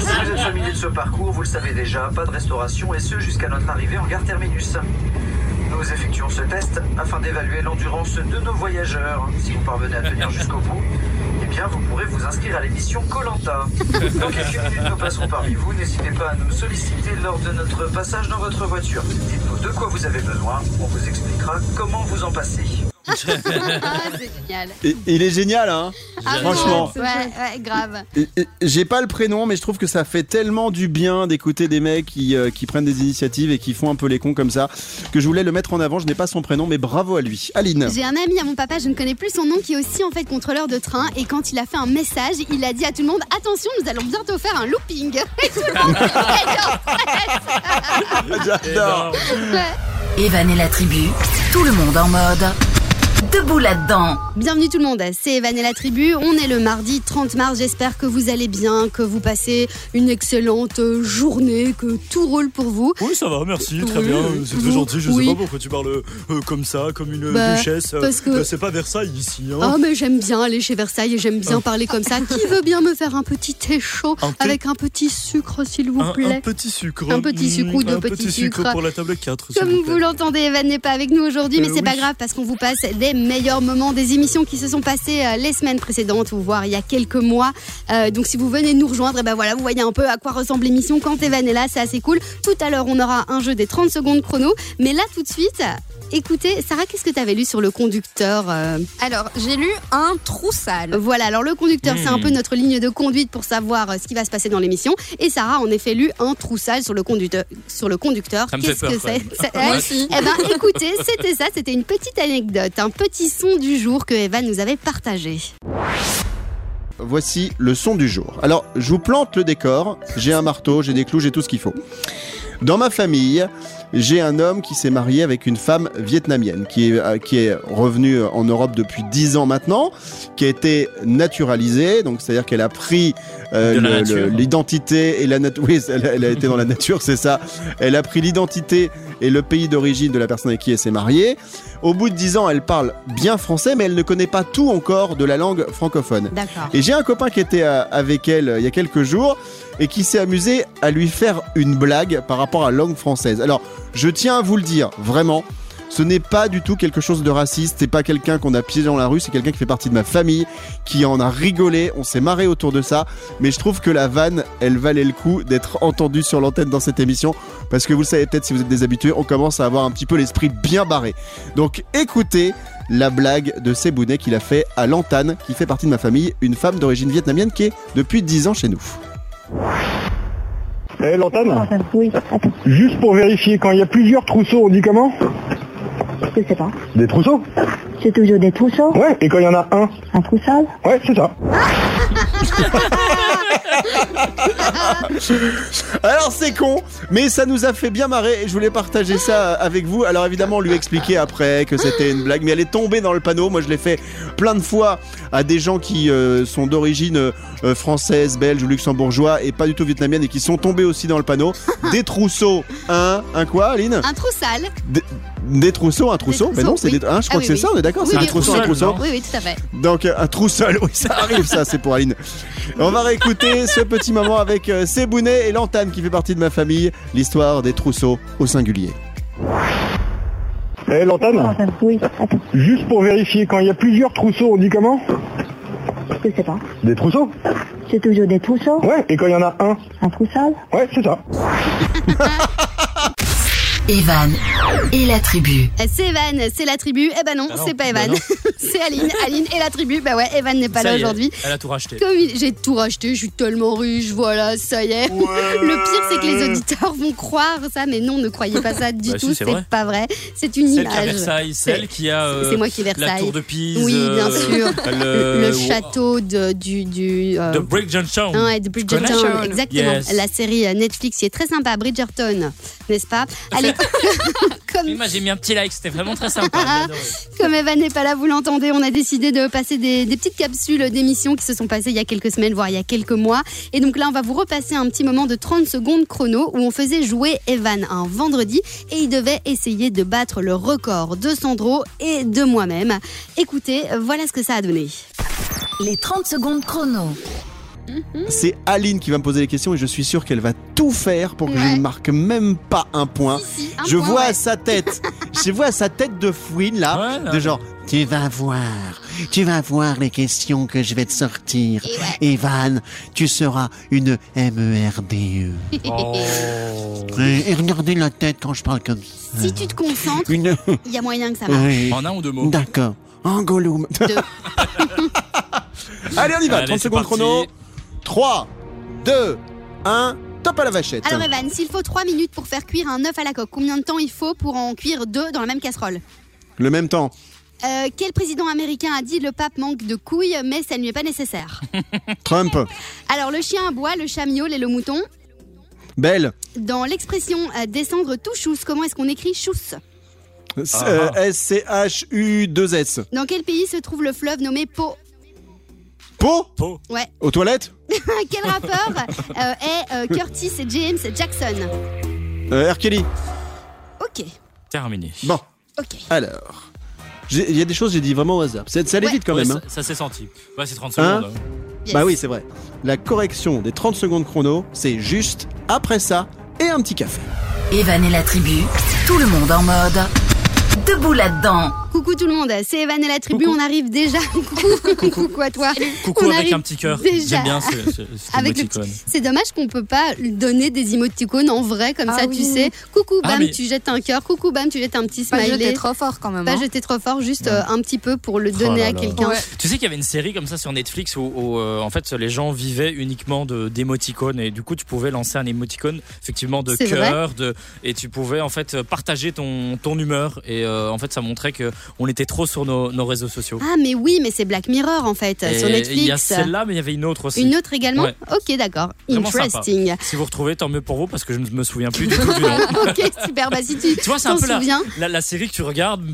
si vous êtes familier de ce parcours, vous le savez déjà, pas de restauration et ce jusqu'à notre arrivée en gare terminus. Nous effectuons ce test afin d'évaluer l'endurance de nos voyageurs. Si vous parvenez à tenir jusqu'au bout, bien vous pourrez vous inscrire à l'émission Colanta. Dans quelques minutes, nous passerons parmi vous. N'hésitez pas à nous solliciter lors de notre passage dans votre voiture. Dites-nous de quoi vous avez besoin. On vous expliquera comment vous en passer. Ah, c'est génial. Il est génial, hein Ah, Franchement. Ouais, ouais, grave. J'ai pas le prénom, mais je trouve que ça fait tellement du bien d'écouter des mecs qui, euh, qui prennent des initiatives et qui font un peu les cons comme ça, que je voulais le mettre en avant. Je n'ai pas son prénom, mais bravo à lui. Aline. J'ai un ami à mon papa, je ne connais plus son nom, qui est aussi en fait contrôleur de train. Et quand il a fait un message, il a dit à tout le monde Attention, nous allons bientôt faire un looping. Et tout le monde J'adore. Evan et la tribu, tout le monde en mode debout là-dedans. Bienvenue tout le monde, c'est Evan et la tribu. On est le mardi 30 mars. J'espère que vous allez bien, que vous passez une excellente euh, journée, que tout roule pour vous. Oui, ça va, merci, très Oui, bien. C'est très gentil. Je oui. sais pas pourquoi tu parles euh, comme ça, comme une Bah, duchesse. parce que- Euh, C'est pas Versailles ici. Hein. Oh mais j'aime bien aller chez Versailles et j'aime bien parler comme ça. Qui veut bien me faire un petit thé chaud Un thé- avec un petit sucre s'il vous plaît un petit sucre. Un petit sucre ou Mm, deux un petits petit sucre sucres. pour la table 4. s'il Comme vous l'entendez, Evan n'est pas avec nous aujourd'hui, mais Euh, c'est pas grave parce qu'on vous passe des meilleurs moments des émissions qui se sont passées euh, les semaines précédentes ou voire il y a quelques mois. Euh, donc si vous venez nous rejoindre, eh ben voilà, vous voyez un peu à quoi ressemble l'émission quand Evan est là, c'est assez cool. Tout à l'heure, on aura un jeu des 30 secondes chrono, mais là tout de suite, écoutez, Sarah, qu'est-ce que tu avais lu sur le conducteur euh, Alors, j'ai lu un trou sale. Voilà, alors le conducteur, c'est un Hmm. peu notre ligne de conduite pour savoir euh, ce qui va se passer dans l'émission. Et Sarah en effet lu un trou sale sur le conducteur. Sur le conducteur. Ça me fait Qu'est-ce peur, que c'est même. C'est- Moi eh, aussi. Eh ben, écoutez, c'était ça, c'était une petite anecdote, un petit son du jour que Evan nous avait partagé. Voici le son du jour. Alors, je vous plante le décor. J'ai un marteau, j'ai des clous, j'ai tout ce qu'il faut. Dans ma famille, j'ai un homme qui s'est marié avec une femme vietnamienne qui est, euh, qui est revenue en Europe depuis 10 ans maintenant, qui a été naturalisée, donc c'est-à-dire qu'elle a pris euh, l'identité et la nature. Oui, elle, a- elle a été dans la nature, c'est ça. Elle a pris l'identité et le pays d'origine de la personne avec qui elle s'est mariée. Au bout de 10 ans, elle parle bien français, mais elle ne connaît pas tout encore de la langue francophone. D'accord. Et j'ai un copain qui était euh, avec elle euh, il y a quelques jours et qui s'est amusé à lui faire une blague par rapport à la langue française. Alors, je tiens à vous le dire, vraiment, ce n'est pas du tout quelque chose de raciste, c'est pas quelqu'un qu'on a piégé dans la rue, c'est quelqu'un qui fait partie de ma famille, qui en a rigolé, on s'est marré autour de ça, mais je trouve que la vanne, elle valait le coup d'être entendue sur l'antenne dans cette émission, parce que vous le savez peut-être si vous êtes des habitués, on commence à avoir un petit peu l'esprit bien barré. Donc écoutez la blague de Sebounet qu'il a fait à Lantane, qui fait partie de ma famille, une femme d'origine vietnamienne qui est depuis 10 ans chez nous. Eh, Lantane Oui, attends, Juste pour vérifier, quand il y a plusieurs trousseaux, on dit comment je sais pas. Des trousseaux C'est toujours des trousseaux Ouais, et quand il y en a un Un troussol Ouais, c'est ça. Alors c'est con, mais ça nous a fait bien marrer et je voulais partager ça avec vous. Alors évidemment, on lui expliquer après que c'était une blague, mais elle est tombée dans le panneau. Moi, je l'ai fait plein de fois à des gens qui euh, sont d'origine euh, française, belge ou luxembourgeois et pas du tout vietnamienne et qui sont tombés aussi dans le panneau. Des trousseaux, un, un quoi, Aline? Un troussal. des, des trousseaux, un trousseau? Mais non, c'est oui. des. hein, je crois Ah que oui, c'est ça, on est d'accord C'est un trousseau, un trousseau? Oui, oui, tout à fait. Donc un trousseau, oui, ça arrive, ça, c'est pour Aline. On va réécouter ce petit moment avec euh, Sébounet et Lantane qui fait partie de ma famille, l'histoire des trousseaux au singulier. Eh, Lantane Oui, attends, Juste pour vérifier, quand il y a plusieurs trousseaux, on dit comment? Je sais pas. Des trousseaux? C'est toujours des trousseaux? Ouais, et quand il y en a un Un troussol Ouais, c'est ça. Evan et la tribu. Euh, C'est Evan, c'est la tribu. Eh ben non, Ah non, c'est pas bah Evan. non. c'est Aline. Aline et la tribu. Bah ouais, Evan n'est pas Ça là y est, aujourd'hui. Elle a tout racheté. Comme il- j'ai tout racheté, je suis tellement riche, voilà, ça y est. Le pire, c'est que les auditeurs vont croire ça, mais non, ne croyez pas ça du Bah si, tout, c'est c'est pas vrai. C'est une Celle qui a image. Versailles, celle C'est- qui a euh, c'est moi qui ai la Versailles. tour de Pise. Oui, bien euh, sûr. Le, Le, château de, du. du euh, de Bridgerton. Ah ouais, de Bridgerton, exactement. Yes. La série euh, Netflix qui est très sympa, Bridgerton, n'est-ce pas? Allez, comme, Oui, moi j'ai mis un petit like, c'était vraiment très sympa. adoré. comme Evan n'est pas là, vous l'entendez, on a décidé de passer des, des petites capsules d'émissions qui se sont passées il y a quelques semaines, voire il y a quelques mois. Et donc là, on va vous repasser un petit moment de 30 secondes chrono où on faisait jouer Evan un vendredi et il devait essayer de battre le record de Sandro et de moi-même. Écoutez, voilà ce que ça a donné. Les 30 secondes chrono. C'est Aline qui va me poser les questions et je suis sûr qu'elle va tout faire pour que je ne marque même pas un point. Si, un je point, vois ouais. sa tête, je vois sa tête de fouine là, Ouais, de genre tu vas voir, tu vas voir les questions que je vais te sortir. Evan, tu seras une MERDE. Oh. Et, et regardez la tête quand je parle comme ça. Si tu te concentres, Une. il y a moyen que ça marche. Oui. En un ou deux mots. D'accord. Angoulême. Deux. Allez, on y va. Allez, 30 c'est secondes parti. chrono. 3, 2, 1. Top à la vachette. Alors Evan, s'il faut 3 minutes pour faire cuire un œuf à la coque, combien de temps il faut pour en cuire deux dans la même casserole Le même temps. Euh, Quel président américain a dit le pape manque de couilles, mais ça ne lui est pas nécessaire Trump. Alors le chien aboie, le chat miaule et le mouton. Belle. Dans l'expression euh, descendre tout chousse, comment est-ce qu'on écrit chousse S- euh, S-C-H-U-2-S. Dans quel pays se trouve le fleuve nommé Po Po? Po. Ouais. Aux toilettes? Quel rappeur euh, est euh, Curtis James Jackson euh, R. Kelly. Ok, Terminé. Bon, ok. alors. Il y a des choses j'ai dit vraiment au hasard. Ça, ça allait Ouais. vite quand Ouais, même. ça hein. ça s'est senti. Ouais, c'est 30 Hein secondes. hein. Yes. Bah oui, c'est vrai. La correction des 30 secondes chrono, c'est juste après ça et un petit café. Evan et la tribu. Tout le monde en mode. Debout là-dedans. Coucou tout le monde, c'est Evan et la tribu, on arrive déjà. Coucou, coucou à toi. Coucou On avec un petit cœur. J'aime bien ce, ce, Avec le petit- C'est dommage qu'on peut pas lui donner des émoticônes en vrai comme Ah ça, oui. tu sais. Coucou, Ah, bam, mais- tu jettes un cœur. Coucou, bam, tu jettes un petit Pas smiley. jeter trop fort quand même. Pas hein. jeter trop fort, juste euh, un petit peu pour le Oh donner là à quelqu'un. Ouais. Tu sais qu'il y avait une série comme ça sur Netflix où, où, euh, en fait les gens vivaient uniquement de d'émoticônes et du coup tu pouvais lancer un émoticône effectivement de cœur de et tu pouvais en fait partager ton ton humeur et euh, en fait ça montrait que on était trop sur nos, nos réseaux sociaux. Ah, mais oui, mais c'est Black Mirror en fait, Et sur Il y a Netflix. celle-là mais il y avait une autre aussi. Une autre également Ouais. Ok, d'accord. Sympa. Interesting. Si vous retrouvez tant mieux pour vous parce que je ne me souviens plus du tout du nom. ok, super. Bah, si tu Tu vois c'est un peu la, souviens. la, la série que tu regardes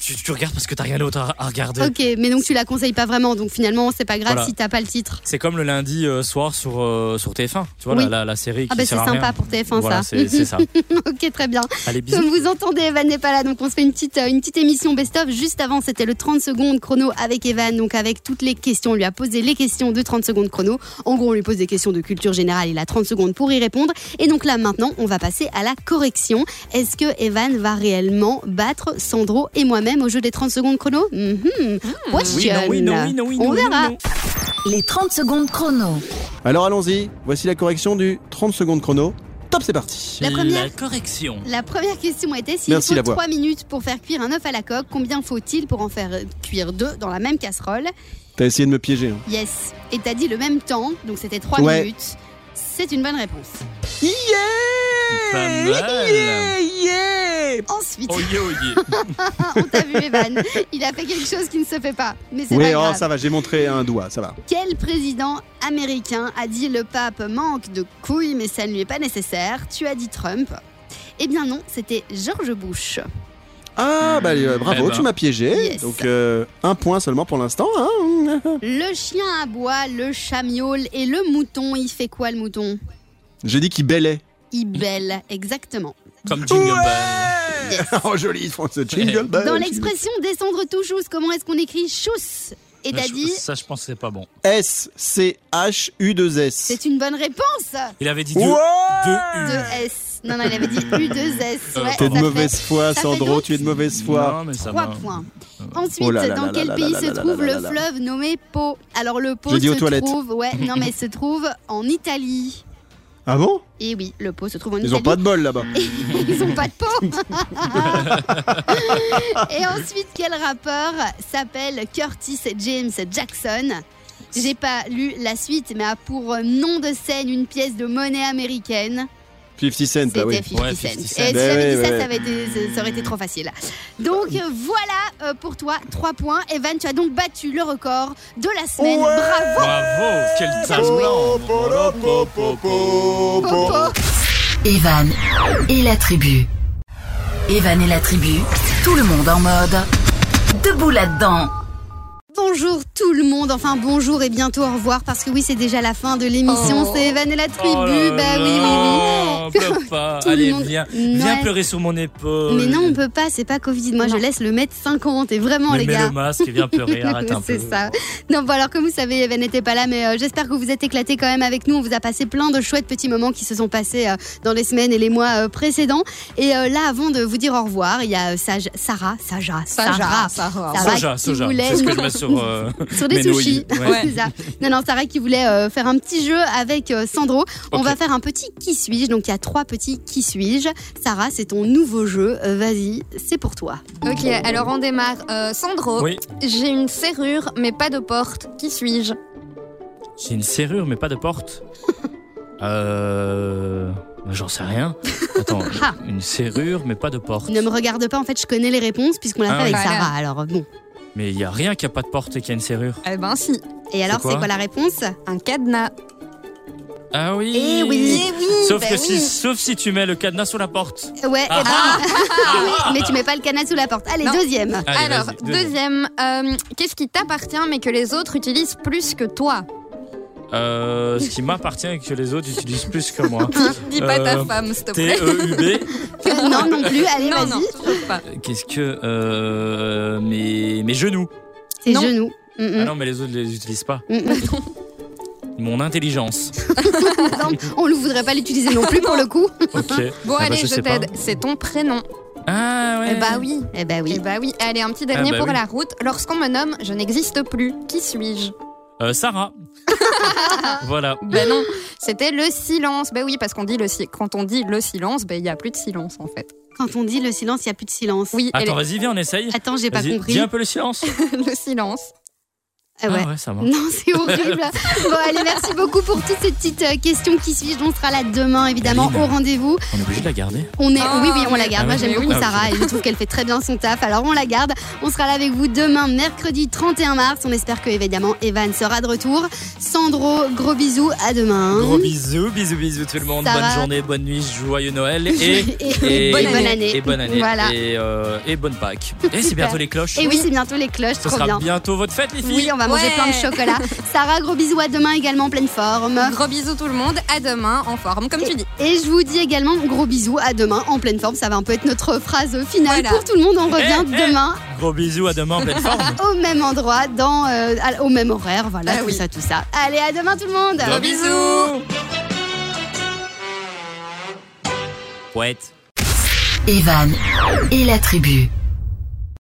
tu, tu regardes parce que t'as rien d'autre à, à regarder. Ok, mais donc tu la conseilles pas vraiment. Donc finalement, c'est pas grave Voilà. si t'as pas le titre. C'est comme le lundi euh, soir sur, euh, sur TF1, tu vois, Oui. la, la, la série qui Ah, bah c'est rien. sympa pour TF1 Voilà, ça. c'est ça. ok, très bien. Allez, bisous. Comme vous entendez, Evan n'est pas là, donc on se fait une petite, euh, une petite émission Juste avant, c'était le 30 secondes chrono avec Evan, donc avec toutes les questions. On lui a posé les questions de 30 secondes chrono. En gros, on lui pose des questions de culture générale. Il a 30 secondes pour y répondre. Et donc là, maintenant, on va passer à la correction. Est-ce que Evan va réellement battre Sandro et moi-même au jeu des 30 secondes chrono? Mhm. Question. Oui, non, oui, non, oui, non, oui, On non, verra. non. Les 30 secondes chrono. Alors allons-y, voici la correction du 30 secondes chrono. Top, c'est parti. La première- La correction. La première question était s'il Merci, faut la voix. 3 minutes pour faire cuire un œuf à la coque, combien faut-il pour en faire euh, cuire deux dans la même casserole? T'as essayé de me piéger. hein. Yes. Et t'as dit le même temps, donc c'était 3 Ouais. minutes. C'est une bonne réponse. Yeah Pas mal. Yeah, yeah Ensuite, Oyé, oyé. on t'a vu Evan, il a fait quelque chose qui ne se fait pas. Mais c'est Oui, pas oh, ça va, j'ai montré un doigt, ça va. Quel président américain a dit le pape manque de couilles mais ça ne lui est pas nécessaire? Tu as dit Trump. Eh bien non, c'était George Bush. Ah, bah euh, bravo, Eh ben. tu m'as piégé. Yes. Donc, euh, un point seulement pour l'instant. Hein Le chien aboie, le chat miaule et le mouton, il fait quoi le mouton? J'ai dit qu'il bêlait. Il bêle, exactement. Comme Jingle Bell. oh, joli, ils font ce jingle bell. Dans l'expression descendre tout chousse, comment est-ce qu'on écrit chousse Et t'as dit Ça, je pense que c'est pas bon. S-C-H-U-2-S. C'est une bonne réponse Il avait dit deux, Ouais deux U. Deux S. Non, non, il avait dit U2S. Euh, Ouais, T'es de mauvaise fait foi, Sandro, tu es de mauvaise foi. Non, mais ça Trois va. points. Ensuite, Oh là là dans là quel là pays là se trouve là le là. fleuve nommé Po? Alors le Po J'ai dit aux se toilettes. trouve, ouais, non mais se trouve en Italie. Ah bon Et oui, le Po se trouve en Ils Italie. ont pas de bol là-bas. Ils ont pas de peau. Et ensuite, quel rappeur s'appelle Curtis James Jackson? J'ai pas lu la suite, mais a pour nom de scène une pièce de monnaie américaine. 50 cent, bah oui. C'était 50 Ouais, Cent. 50 Et Cent. si Bah j'avais ouais, dit ça, ouais. ça, avait été- ça- ça aurait été trop facile. Donc euh, voilà euh, pour toi, 3 points. Evan, tu as donc battu le record de la semaine. Ouais. Bravo Bravo, quel talent. Evan et la tribu. Evan et la tribu, tout le monde en mode debout là-dedans. Bonjour tout le monde, enfin bonjour et bientôt au revoir parce que oui c'est déjà la fin de l'émission, Oh. c'est Evan et la tribu, Oh là bah oui oui oui. Là, pleure pas. Tout Allez, monde- viens, viens Ouais. pleurer sur mon épaule. Mais non on peut pas, c'est pas Covid, moi je laisse le mètre 50 et vraiment Mais les mets gars. le masque et viens pleurer, arrête un peu. C'est ça. Non, bon, alors, comme vous savez, Evan n'était pas là, mais euh, j'espère que vous êtes éclatés quand même avec nous. On vous a passé plein de chouettes petits moments qui se sont passés euh, dans les semaines et les mois euh, précédents. Et euh, là, avant de vous dire au revoir, il y a Sarah, Saja, Sarah, Sarah, Sarah. Sarah Soja, qui soja. voulait- C'est ce que je mets sur, euh, sur des sushis. Ouais. Ouais. Ça. Non, non, Sarah qui voulait euh, faire un petit jeu avec euh, Sandro. On va faire un petit qui suis-je. Donc, il y a trois petits qui suis-je. Sarah, c'est ton nouveau jeu. Euh, Vas-y, c'est pour toi. Ok, alors on démarre. Euh, Sandro, Oui. j'ai une serrure mais pas de porte. Qui suis-je? J'ai une serrure, mais pas de porte. Euh. J'en sais rien. Attends, Ah. une serrure, mais pas de porte. Ne me regarde pas, en fait, je connais les réponses puisqu'on l'a Ah fait avec. Voilà. Sarah. Alors, bon. Mais il y a rien qui a pas de porte et qui a une serrure. Eh ben si, Et alors, quoi? c'est quoi la réponse? Un cadenas. Ah oui. Eh oui, Eh oui, Sauf bah que oui. si, sauf si tu mets le cadenas sous la porte. Ouais, Ah. eh ben, oui, mais tu mets pas le canard sous la porte. Allez, Non. deuxième. Allez, Alors, deuxième. deuxième, euh, qu'est-ce qui t'appartient mais que les autres utilisent plus que toi Euh, ce qui m'appartient et que les autres utilisent plus que moi. Dis pas ta Euh, femme, s'il te plaît. T-E-U-B. non, non plus. Allez, vas-y. Qu'est-ce que. Euh, mes, mes genoux. Non. genoux. Mm, Ah mm. non, mais les autres les utilisent pas. Mm, mm. Mon intelligence. Non, on ne voudrait pas l'utiliser non plus pour le coup. Bon, Ah bah, allez, je t'aide. C'est ton prénom. Ah ouais. Eh bah oui. Eh ben Eh oui. bah oui. Allez, un petit dernier bah pour oui. la route. Lorsqu'on me nomme, je n'existe plus. Qui suis-je? Euh, Sarah. voilà. Ben non, c'était le silence. Ben oui, parce qu'on dit le si- quand on dit le silence, ben il y a plus de silence en fait. Quand on dit le silence, il n'y a plus de silence. Oui, elle Attends, vas-y, viens, on essaye. Attends, j'ai pas compris. Dis un peu le silence. le silence. Ah ouais. Ah ouais, ça marche. Non, c'est horrible. bon, allez, merci beaucoup pour toutes ces petites euh, questions qui suivent. On sera là demain, évidemment, au rendez-vous. On est obligé de la garder. On est, Ah, oui, oui, on la garde. Ah Moi, ouais. j'aime beaucoup oui. Sarah Ah, et je trouve qu'elle fait très bien son taf. Alors, on la garde. On sera là avec vous demain, mercredi 31 mars. On espère que, évidemment, Evan sera de retour. Sandro, gros bisous. À demain. Gros bisous, bisous, bisous tout le monde. Sarah. Bonne journée, bonne nuit, joyeux Noël et, Et- bonne et bonne année. Et bonne année. Voilà. Et, euh, bonne Pâques. Et c'est Super. bientôt les cloches. Et oui, c'est bientôt les cloches. Ce sera bien. bientôt votre fête, les filles. Oui, on va manger Ouais. plein de chocolat. Sarah, gros bisous à demain également en pleine forme. Gros bisous tout le monde. À demain en forme, comme tu dis. Et je vous dis également gros bisous à demain en pleine forme. Ça va un peu être notre phrase finale Voilà. pour tout le monde. On revient Eh, eh. demain Gros bisous, à demain en pleine forme. au même endroit, dans, euh, à- au même horaire. Voilà, Ah tout oui. ça, tout ça. Allez, à demain tout le monde. Gros bisous. Poète. Evan et la tribu.